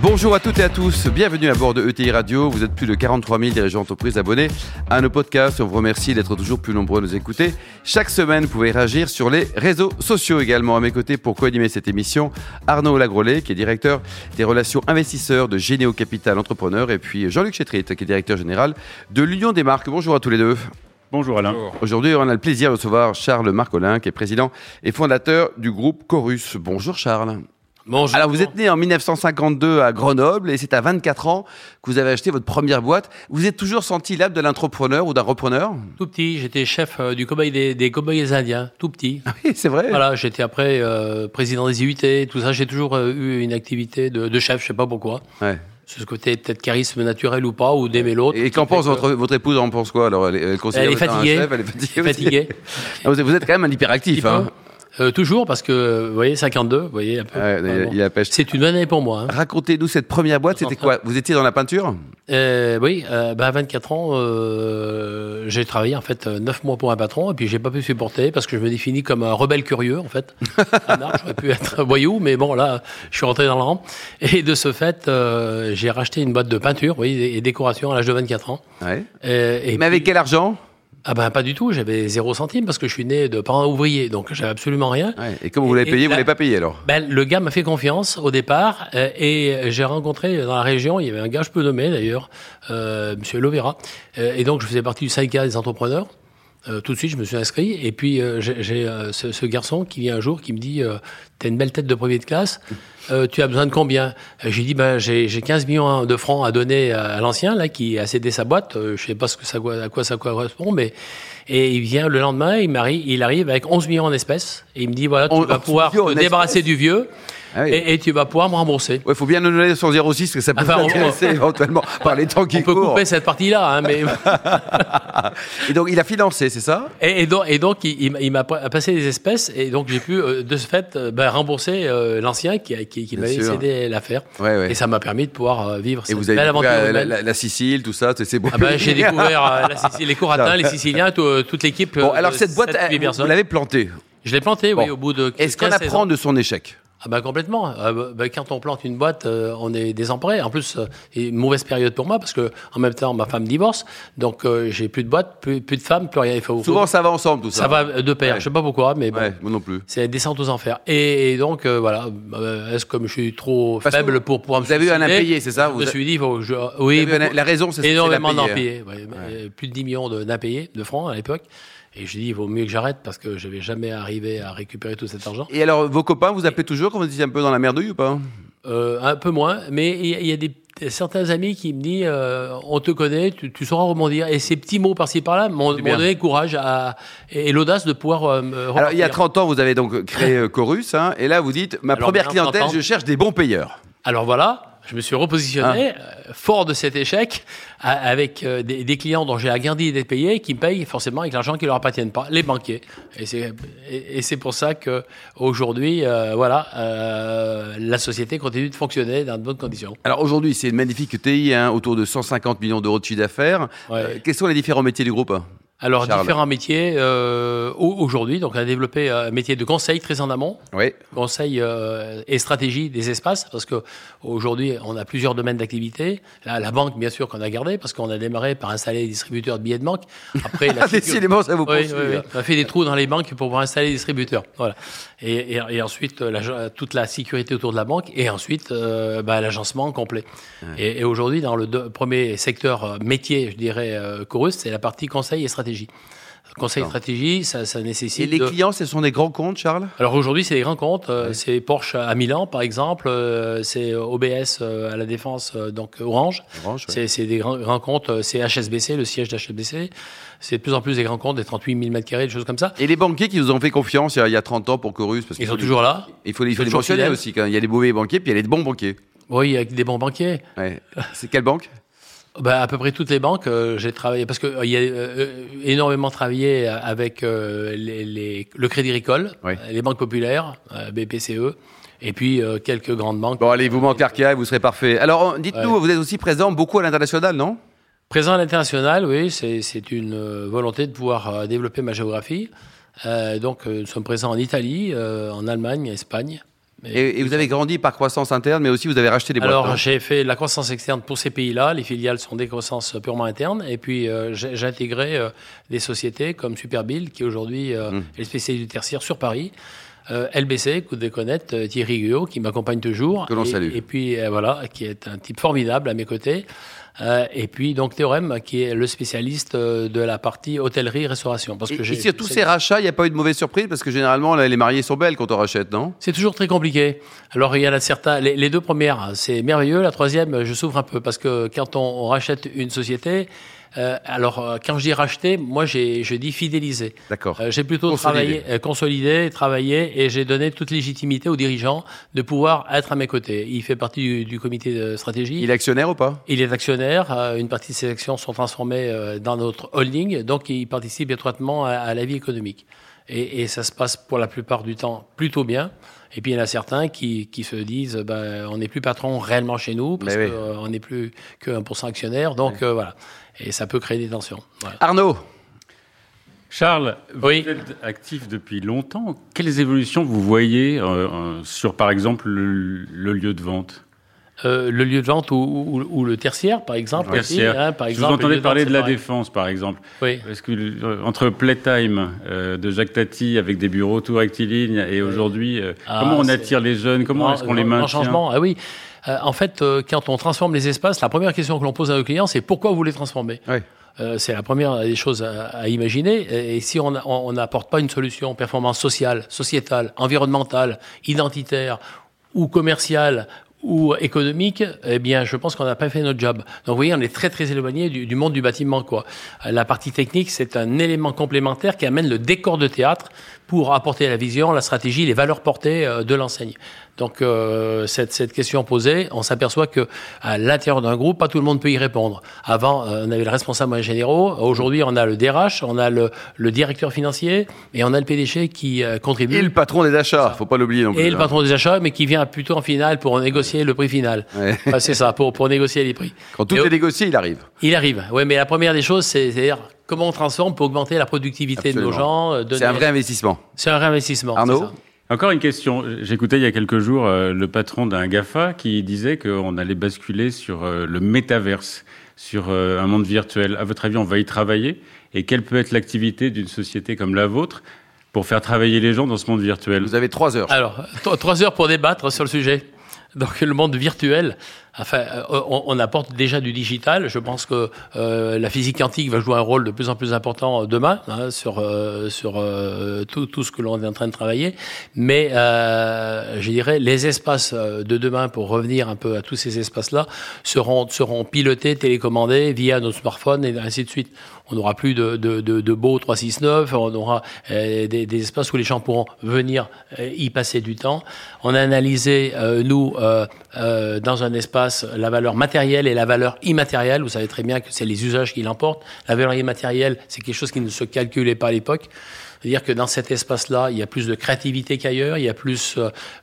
Bonjour à toutes et à tous, bienvenue à bord de ETI Radio. Vous êtes plus de 43 000 dirigeants d'entreprise abonnés à nos podcasts. On vous remercie d'être toujours plus nombreux à nous écouter. Chaque semaine, vous pouvez réagir sur les réseaux sociaux également. À mes côtés pour co-animer cette émission, Arnaud Lagrolet, qui est directeur des relations investisseurs de Généo Capital Entrepreneur, et puis Jean-Luc Chétrit, qui est directeur général de l'Union des marques. Bonjour à tous les deux. Bonjour Alain. Aujourd'hui, on a le plaisir de recevoir Charles Marcolin, qui est président et fondateur du groupe Chorus. Bonjour Charles. Bonjour. Alors, vous êtes né en 1952 à Grenoble et c'est à 24 ans que vous avez acheté votre première boîte. Vous êtes toujours senti l'âme de l'entrepreneur ou d'un repreneur? Tout petit, j'étais chef euh, du cobaye des, des cobayes indiens, tout petit. Ah oui, c'est vrai. Voilà, j'étais après euh, président des IUT, tout ça. J'ai toujours euh, eu une activité de, de chef, je sais pas pourquoi. Ouais. C'est ce côté peut-être charisme naturel ou pas, ou d'aimer l'autre. Et qu'en pense que- votre, votre épouse en pense quoi alors? Elle, est- elle, Elle fatiguée. chef, elle est fatiguée. Elle est aussi. fatiguée. Ah, vous, êtes, vous êtes quand même un hyperactif. Hein. Euh, toujours parce que, vous voyez, 52, vous voyez, un peu. Ouais, il, Bon. il a pêche. C'est une bonne année pour moi. hein. Racontez-nous cette première boîte, c'était quoi? Vous étiez dans la peinture? Euh, oui, euh, bah, à 24 ans, euh, j'ai travaillé en fait euh, 9 mois pour un patron et puis j'ai pas pu supporter parce que je me définis comme un rebelle curieux en fait. J'aurais pu être un voyou, mais bon là, je suis rentré dans le rang. Et de ce fait, euh, j'ai racheté une boîte de peinture, oui, et décoration à l'âge de 24 ans. ouais. Euh, et Mais avec quel argent? Ah ben pas du tout, j'avais zéro centime parce que je suis né de parents ouvriers, donc j'avais absolument rien. Ouais. Et comme vous l'avez payé, vous la- l'avez pas payé alors Ben, le gars m'a fait confiance au départ euh, et j'ai rencontré dans la région, il y avait un gars, je peux nommer d'ailleurs, euh, Monsieur Lovera, Euh, et donc je faisais partie du syndicat des entrepreneurs. Euh, tout de suite, je me suis inscrit et puis euh, j'ai euh, ce, ce garçon qui vient un jour qui me dit euh, T'as une belle tête de premier de classe, euh, tu as besoin de combien? Euh, J'ai dit ben, J'ai j'ai 15 millions de francs à donner à, à l'ancien là qui a cédé sa boîte. Euh, je sais pas ce que ça, à quoi ça correspond, mais. Et il vient le lendemain, il, m'arrive- il arrive avec 11 millions en espèces et il me dit voilà, tu On- vas 11 pouvoir te débarrasser du vieux Ah oui. et, et tu vas pouvoir me rembourser. Ouais, faut bien nous donner son 06 que ça peut Enfin, on- éventuellement par les temps qui On peut courent. couper cette partie-là, hein, mais Et donc il a financé, c'est ça? Et, et donc, et donc il, il m'a- il m'a pa- passé des espèces et donc j'ai pu euh, de ce fait euh, ben, rembourser euh, l'ancien qui, qui, qui m'avait cédé l'affaire Ouais, ouais. et ça m'a permis de pouvoir vivre Et cette vous avez belle aventure la, humaine. la- la Sicile, tout ça, c'est- beau. Ah ben, j'ai découvert la Sicile, les Coratins, les Siciliens, tout, toute l'équipe. Bon, alors cette boîte, sept, elle, huit vous personnes. l'avez plantée? Je l'ai plantée, oui, Bon. au bout de. Est-ce qu'on 15, 16 apprend ans. de son échec? Ah ben complètement. Ben, quand on plante une boîte, euh, on est désemparé. En plus, euh, c'est une mauvaise période pour moi parce que en même temps, ma femme divorce, donc euh, j'ai plus de boîte, plus, plus de femmes, plus rien. Il faut Souvent, ça va ensemble, tout ça. ça va de pair. Ouais. Je sais pas pourquoi, mais bon. Ouais, moi non plus. C'est descente aux enfers. Et, et donc, euh, voilà, euh, est-ce comme je suis trop Parce que faible pour pouvoir me vous avez eu un impayé, c'est ça Je Vous me a- suis dit, faut que je... Vous Oui, avez eu un- la raison, c'est énormément hein. d'impayés. ouais. Euh, Plus de 10 millions d'impayés, de francs à l'époque. Et je dis, il vaut mieux que j'arrête parce que je vais jamais arriver à récupérer tout cet argent. Et alors, vos copains vous appellent toujours quand vous étiez un peu dans la merdouille ou pas? Euh, un peu moins, mais il y a- des certains amis qui me disent euh, on te connaît, tu, tu sauras rebondir. Et ces petits mots par-ci par-là m'ont donné courage à, et, et l'audace de pouvoir euh, Alors, il y a repartir. 30 ans, vous avez donc créé euh, Chorus, hein, et là, vous dites ma Alors, première maintenant, 30 clientèle, je cherche des bons payeurs. Alors voilà, je me suis repositionné, Ah. euh, fort de cet échec, avec euh, des, des clients dont j'ai agrandi d'être payés, qui me payent forcément avec l'argent qui leur appartiennent pas, les banquiers. Et c'est et, et c'est pour ça que aujourd'hui, euh, voilà, euh, la société continue de fonctionner dans de bonnes conditions. Alors aujourd'hui, c'est une magnifique TI, hein, autour de 150 millions d'euros de chiffre d'affaires. Ouais. Euh, quels sont les différents métiers du groupe? Alors Charles. différents métiers euh, au- aujourd'hui, donc on a développé un métier de conseil très en amont. Oui. conseil euh, et stratégie des espaces, parce que aujourd'hui on a plusieurs domaines d'activité. La, la banque, bien sûr, qu'on a gardé, parce qu'on a démarré par installer des distributeurs de billets de banque. Après, la Décidément, ça vous Oui, poursuit. oui, oui. hein. On a fait des trous dans les banques pour pouvoir installer des distributeurs. Voilà. Et, et, et ensuite, euh, l'ag- toute la sécurité autour de la banque, et ensuite euh, bah, l'agencement complet. Et, et aujourd'hui, dans le premier secteur euh, métier, je dirais, euh, c'est la partie conseil et stratégie. Conseil et D'accord. stratégie, ça, ça nécessite. Et les de- clients, ce sont des grands comptes, Charles? Alors aujourd'hui, c'est des grands comptes. euh, C'est Porsche à Milan, par exemple. euh, c'est OBS euh, à la Défense, donc Orange. Orange, ouais. C'est des grands, grands comptes. C'est HSBC, le siège d'HSBC. C'est de plus en plus des grands comptes, des 38 000 mètres carrés, des choses comme ça. Et les banquiers qui vous ont fait confiance il y a, il y a 30 ans pour Chorus parce Ils sont les- toujours là. Il faut, les- il faut mentionner aussi. Quand il y a des mauvais banquiers, puis il y a les bons banquiers. Oui, avec des bons banquiers. Ouais. C'est quelle banque? Ben, à peu près toutes les banques, euh, j'ai travaillé parce que euh, il y a euh, énormément travaillé avec euh, les, les- le Crédit Agricole, Oui. euh, les banques populaires, euh, BPCE, Et puis euh, quelques grandes banques. Bon, allez, vous manquez Arkea et vous serez parfait. Alors, dites-nous, vous êtes aussi présent beaucoup à l'international, non? Présent à l'international, oui, c'est une volonté de pouvoir développer ma géographie. donc, nous sommes présents en Italie, en Allemagne, en Espagne. Et, vous avez grandi par croissance interne, mais aussi vous avez racheté des boîtes. Alors j'ai fait la croissance externe pour ces pays-là. Les filiales sont des croissances purement internes. Et puis euh, j'ai intégré euh, des sociétés comme Superbill, qui aujourd'hui euh, hum. est spécialiste du tertiaire sur Paris. LBC, coup de connaître, Thierry Guyot, qui m'accompagne toujours. Que l'on salue. Et puis voilà, qui est un type formidable à mes côtés. Euh, et puis donc Théorème, qui est le spécialiste euh, de la partie hôtellerie-restauration. Parce que et, tous ces rachats, il n'y a pas eu de mauvaise surprise? Parce que généralement les mariés sont belles quand on rachète, non? C'est toujours très compliqué. Alors il y en a certains. Les, deux premières, c'est merveilleux. La troisième, je souffre un peu parce que quand on rachète une société, euh, alors, euh, quand je dis racheter, moi, je dis fidéliser. D'accord. Euh, j'ai plutôt travaillé, consolidé, travaillé, et j'ai donné toute légitimité aux dirigeants de pouvoir être à mes côtés. Il fait partie du, comité de stratégie. Il est actionnaire ou pas? Il est actionnaire. une partie de ses actions sont transformées dans notre holding, donc il participe étroitement à, la vie économique. Et, ça se passe pour la plupart du temps plutôt bien. Et puis il y en a certains qui, se disent ben, on n'est plus patron réellement chez nous parce qu'on n'est plus que 1% actionnaire. Donc voilà et ça peut créer des tensions. Arnaud Charles, vous êtes actif depuis longtemps. Quelles évolutions vous voyez euh, euh, sur, par exemple, le, lieu de vente? Euh, le lieu de vente ou, le tertiaire, par exemple. Tertiaire. Hein, par exemple, vous entendez parler de, la défense, par exemple. Oui. Est-ce que entre Playtime de Jacques Tati avec des bureaux tout rectilignes et aujourd'hui, ah, comment on attire les jeunes? Comment est-ce qu'on les maintient? changement, ah oui. Euh, en fait, euh, quand on transforme les espaces, la première question que l'on pose à nos clients, c'est pourquoi vous les transformez? Euh, c'est la première des choses à, imaginer. Et, si on n'apporte pas une solution performance sociale, sociétale, environnementale, identitaire ou commerciale ou économique, eh bien, je pense qu'on n'a pas fait notre job. Donc, vous voyez, on est très, très éloigné du, du monde du bâtiment, quoi. La partie technique, c'est un élément complémentaire qui amène le décor de théâtre pour apporter la vision, la stratégie, les valeurs portées de l'enseigne. Donc euh, cette, cette, question posée, on s'aperçoit que à l'intérieur d'un groupe, pas tout le monde peut y répondre. Avant, euh, on avait le responsable généraux. Aujourd'hui, on a le DRH, on a le, le, directeur financier et on a le PDG qui euh, contribue. Et le patron des achats, faut pas l'oublier non plus. Et le hein. patron des achats, mais qui vient plutôt en finale pour négocier le prix final. Ouais. c'est ça, pour, pour négocier les prix. Quand tout est négocié, il arrive. Il arrive. Oui, mais la première des choses, c'est dire comment on transforme pour augmenter la productivité de nos gens. C'est un vrai investissement. C'est un vrai investissement. Arnaud. Encore une question. J'écoutais il y a quelques jours euh, le patron d'un GAFA qui disait qu'on allait basculer sur euh, le métaverse, sur euh, un monde virtuel. À votre avis, on va y travailler? Et quelle peut être l'activité d'une société comme la vôtre pour faire travailler les gens dans ce monde virtuel? Vous avez trois heures. Alors, trois heures pour débattre sur le sujet. Donc, le monde virtuel, Enfin, euh, on, apporte déjà du digital. Je pense que euh, la physique quantique va jouer un rôle de plus en plus important demain hein, sur euh, sur tout, ce que l'on est en train de travailler. Mais je dirais les espaces de demain, pour revenir un peu à tous ces espaces-là, seront seront pilotés, télécommandés via nos smartphones et ainsi de suite. On n'aura plus de, de, de, de beau 369, on aura des, des, espaces où les gens pourront venir y passer du temps. On a analysé, nous, dans un espace la valeur matérielle et la valeur immatérielle. Vous savez très bien que c'est les usages qui l'emportent. La valeur immatérielle, c'est quelque chose qui ne se calculait pas à l'époque. C'est-à-dire que dans cet espace-là, il y a plus de créativité qu'ailleurs, il y a plus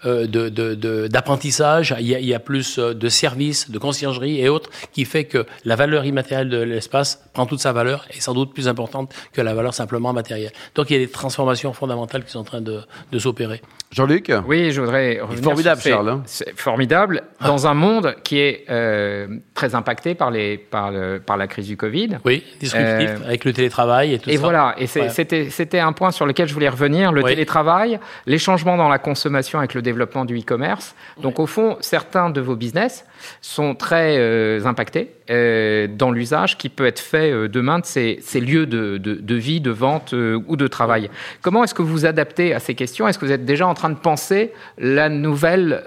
euh, d'apprentissage, il, y a plus euh, de services, de conciergerie et autres, qui fait que la valeur immatérielle de l'espace prend toute sa valeur et sans doute plus importante que la valeur simplement matérielle. Donc il y a des transformations fondamentales qui sont en train de, de s'opérer. Jean-Luc Oui, je voudrais revenir Formidable, Charles. Hein. C'est formidable. Dans un monde qui est euh, très impacté par, les, par, le, par la crise du Covid. Oui, disruptif, avec le télétravail et tout et ça. Et voilà, et c'était un point sur lequel je voulais revenir, le télétravail, les changements dans la consommation avec le développement du e-commerce. Donc au fond, certains de vos business sont très euh, impactés euh, dans l'usage qui peut être fait euh, demain de ces, lieux de, de, vie, de vente ou de travail. Comment est-ce que vous vous adaptez à ces questions? Est-ce que vous êtes déjà en train de penser la nouvelle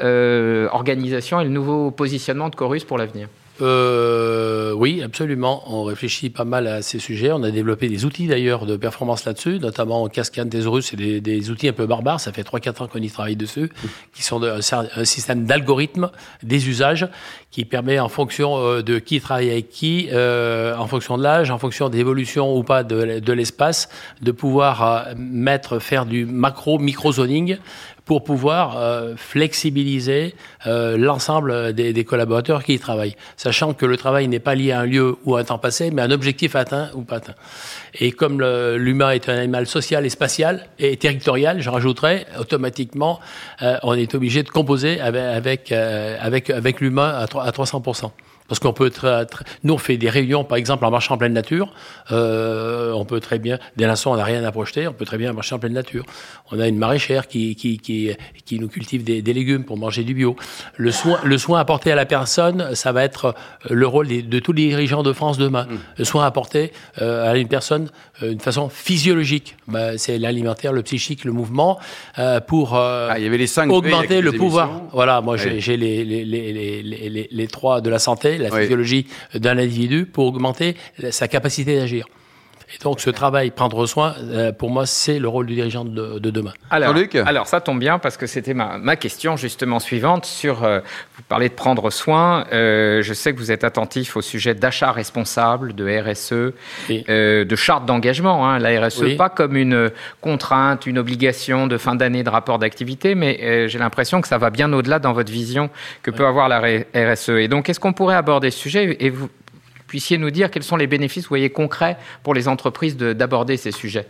organisation et le nouveau positionnement de Chorus pour l'avenir? Euh, oui, absolument. On réfléchit pas mal à ces sujets. On a développé des outils d'ailleurs de performance là-dessus, notamment Cascade Thesaurus. C'est des, des, outils un peu barbares. Ça fait 3-4 ans qu'on y travaille dessus, qui sont un, système d'algorithmes, des usages, qui permet en fonction euh, de qui travaille avec qui, euh, en fonction de l'âge, en fonction d'évolution ou pas de, l'espace, de pouvoir mettre, faire du macro, micro zoning pour pouvoir euh, flexibiliser euh, l'ensemble des, des, collaborateurs qui y travaillent, sachant que le travail n'est pas lié à un lieu ou à un temps passé, mais à un objectif atteint ou pas atteint. Et comme l'humain est un animal social et spatial et territorial, je rajouterais automatiquement, euh, on est obligé de composer avec avec avec, avec l'humain à, à 300 parce qu'on peut très, nous on fait des réunions par exemple en marchant en pleine nature. Euh, on peut très bien, dès l'instant on n'a rien à projeter, on peut très bien marcher en pleine nature. On a une maraîchère qui qui qui, qui nous cultive des, des, légumes pour manger du bio. Le soin le soin apporté à la personne, ça va être le rôle de tous les dirigeants de France demain. Mmh. Le soin apporté euh, à une personne euh, d'une façon physiologique. Bah, c'est l'alimentaire, le psychique, le mouvement euh, pour euh, ah, il y avait les cinq augmenter le pouvoir. Voilà, moi j'ai les les, les, les, les, les trois de la santé la physiologie d'un individu pour augmenter sa capacité d'agir. Et donc, ce travail, prendre soin, euh, pour moi, c'est le rôle du dirigeant de, demain. Alors, alors, ça tombe bien parce que c'était ma, ma, question justement suivante sur. Euh, vous parlez de prendre soin. Euh, je sais que vous êtes attentif au sujet d'achat responsable, de RSE, de charte d'engagement. Hein, la RSE, pas comme une contrainte, une obligation de fin d'année de rapport d'activité, mais j'ai l'impression que ça va bien au-delà dans votre vision que peut avoir la RSE. Et donc, est-ce qu'on pourrait aborder ce sujet et vous, puissiez nous dire quels sont les bénéfices, vous voyez, concrets pour les entreprises d'aborder ces sujets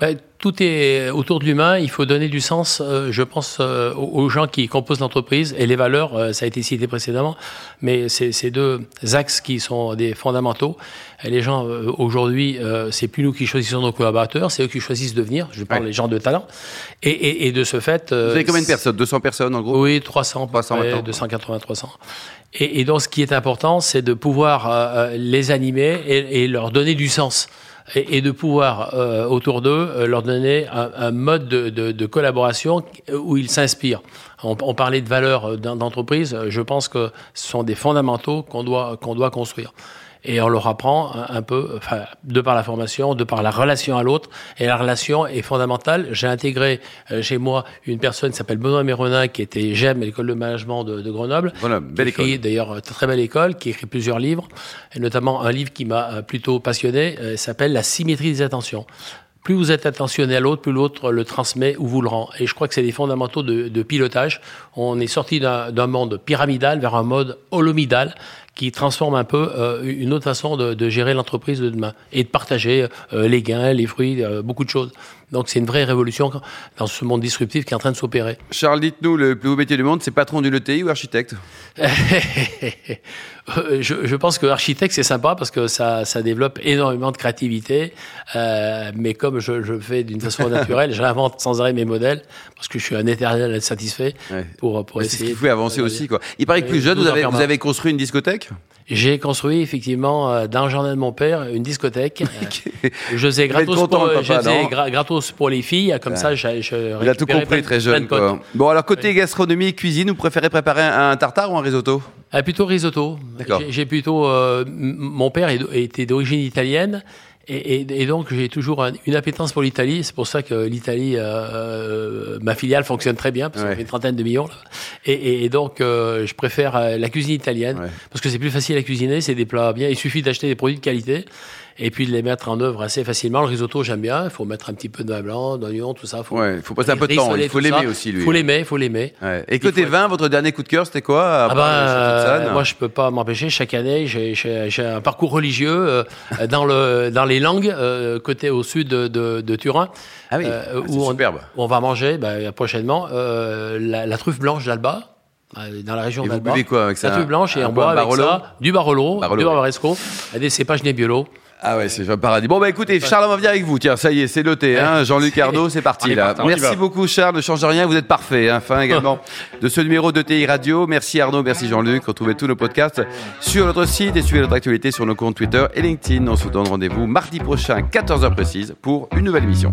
ben, tout est autour de l'humain. Il faut donner du sens, euh, je pense, euh, aux gens qui composent l'entreprise et les valeurs. Euh, ça a été cité précédemment, mais c'est ces deux axes qui sont des fondamentaux. Et les gens aujourd'hui, c'est plus nous qui choisissons nos collaborateurs, c'est eux qui choisissent de venir. Je parle des gens de talent. Et, et, et de ce fait, vous avez combien de personnes? 200 personnes en gros? Oui, 300, 300 près, 280, 300. Et, et, donc, ce qui est important, c'est de pouvoir les animer et, et leur donner du sens et, de pouvoir euh, autour d'eux euh, leur donner un, mode de, collaboration où ils s'inspirent. On, parlait de valeurs euh, d'entreprise, je pense que ce sont des fondamentaux qu'on doit, qu'on doit construire et on leur apprend un, peu, enfin, de par la formation, de par la relation à l'autre. Et la relation est fondamentale. J'ai intégré euh, chez moi une personne qui s'appelle Benoît Méronin, qui était GEM, l'école de management de, de Grenoble. Voilà, belle école. D'ailleurs, très belle école, qui écrit plusieurs livres, et notamment un livre qui m'a euh, plutôt passionné, euh, s'appelle La symétrie des attentions plus vous êtes attentionné à l'autre, plus l'autre le transmet ou vous le rend. Et je crois que c'est des fondamentaux de, de pilotage. On est sorti d'un monde pyramidal vers un mode holomidal qui transforme un peu euh, une autre façon de, de gérer l'entreprise de demain et de partager euh, les gains, les fruits, euh, beaucoup de choses. Donc c'est une vraie révolution dans ce monde disruptif qui est en train de s'opérer. Charles, dites-nous, le plus haut métier du monde, c'est patron d'une ETI ou architecte? Je, je, pense que architecte, c'est sympa parce que ça, ça développe énormément de créativité. Euh, mais comme je, je fais d'une façon naturelle, j'invente sans arrêt mes modèles parce que je suis un éternel insatisfait ouais. pour, pour essayer. C'est ce qui avancer aussi. Quoi. Il paraît que plus jeune, vous avez, vous avez construit une discothèque? J'ai construit effectivement euh, dans le jardin de mon père une discothèque. Euh, je faisais gratos, pour, je faisais gratos pour les filles, comme ça je, je Il a tout compris très jeune. Quoi. Bon alors côté gastronomie et cuisine, vous préférez préparer un, tartare ou un risotto? Ah, Plutôt risotto. J'ai plutôt euh, mon père était d'origine italienne et, et, donc j'ai toujours une appétence pour l'Italie. C'est pour ça que l'Italie, euh, euh, ma filiale fonctionne très bien parce qu'on fait une trentaine de millions. Là. Et, et, donc euh, je préfère euh, la cuisine italienne parce que c'est plus facile à cuisiner, c'est des plats bien. Il suffit d'acheter des produits de qualité et puis de les mettre en œuvre assez facilement. Le risotto, j'aime bien. Il faut mettre un petit peu de vin blanc, d'oignon, tout ça. Faut, ouais, il faut passer un peu de temps. Il faut l'aimer aussi, lui. Il faut l'aimer, il faut l'aimer. Ouais. Et côté vin, votre dernier coup de cœur, c'était quoi ah bah, Moi, je peux pas m'empêcher. Chaque année, j'ai un parcours religieux euh, dans, le, dans les langues, euh, côté au sud de, de, de Turin. Ah oui, euh, ah, où, on, superbe. où on va manger bah, prochainement euh, la, la, truffe blanche d'Alba dans la région d'Alba. Vous buvez quoi avec ça La truffe blanche et on boit avec ça du Barolo, Barolo du Barbaresco, des cépages Nebbiolo. Ah ouais, c'est un paradis. Bon bah écoutez, Charles, on va venir avec vous. Tiens, ça y est, c'est noté. Hein. Jean-Luc Arnaud, c'est parti là. Merci beaucoup Charles, ne change rien, vous êtes parfait. Hein. Fin également de ce numéro de TI Radio. Merci Arnaud, merci Jean-Luc. Retrouvez tous nos podcasts sur notre site et suivez notre actualité sur nos comptes Twitter et LinkedIn. On se donne rendez-vous mardi prochain, 14h précise, pour une nouvelle émission.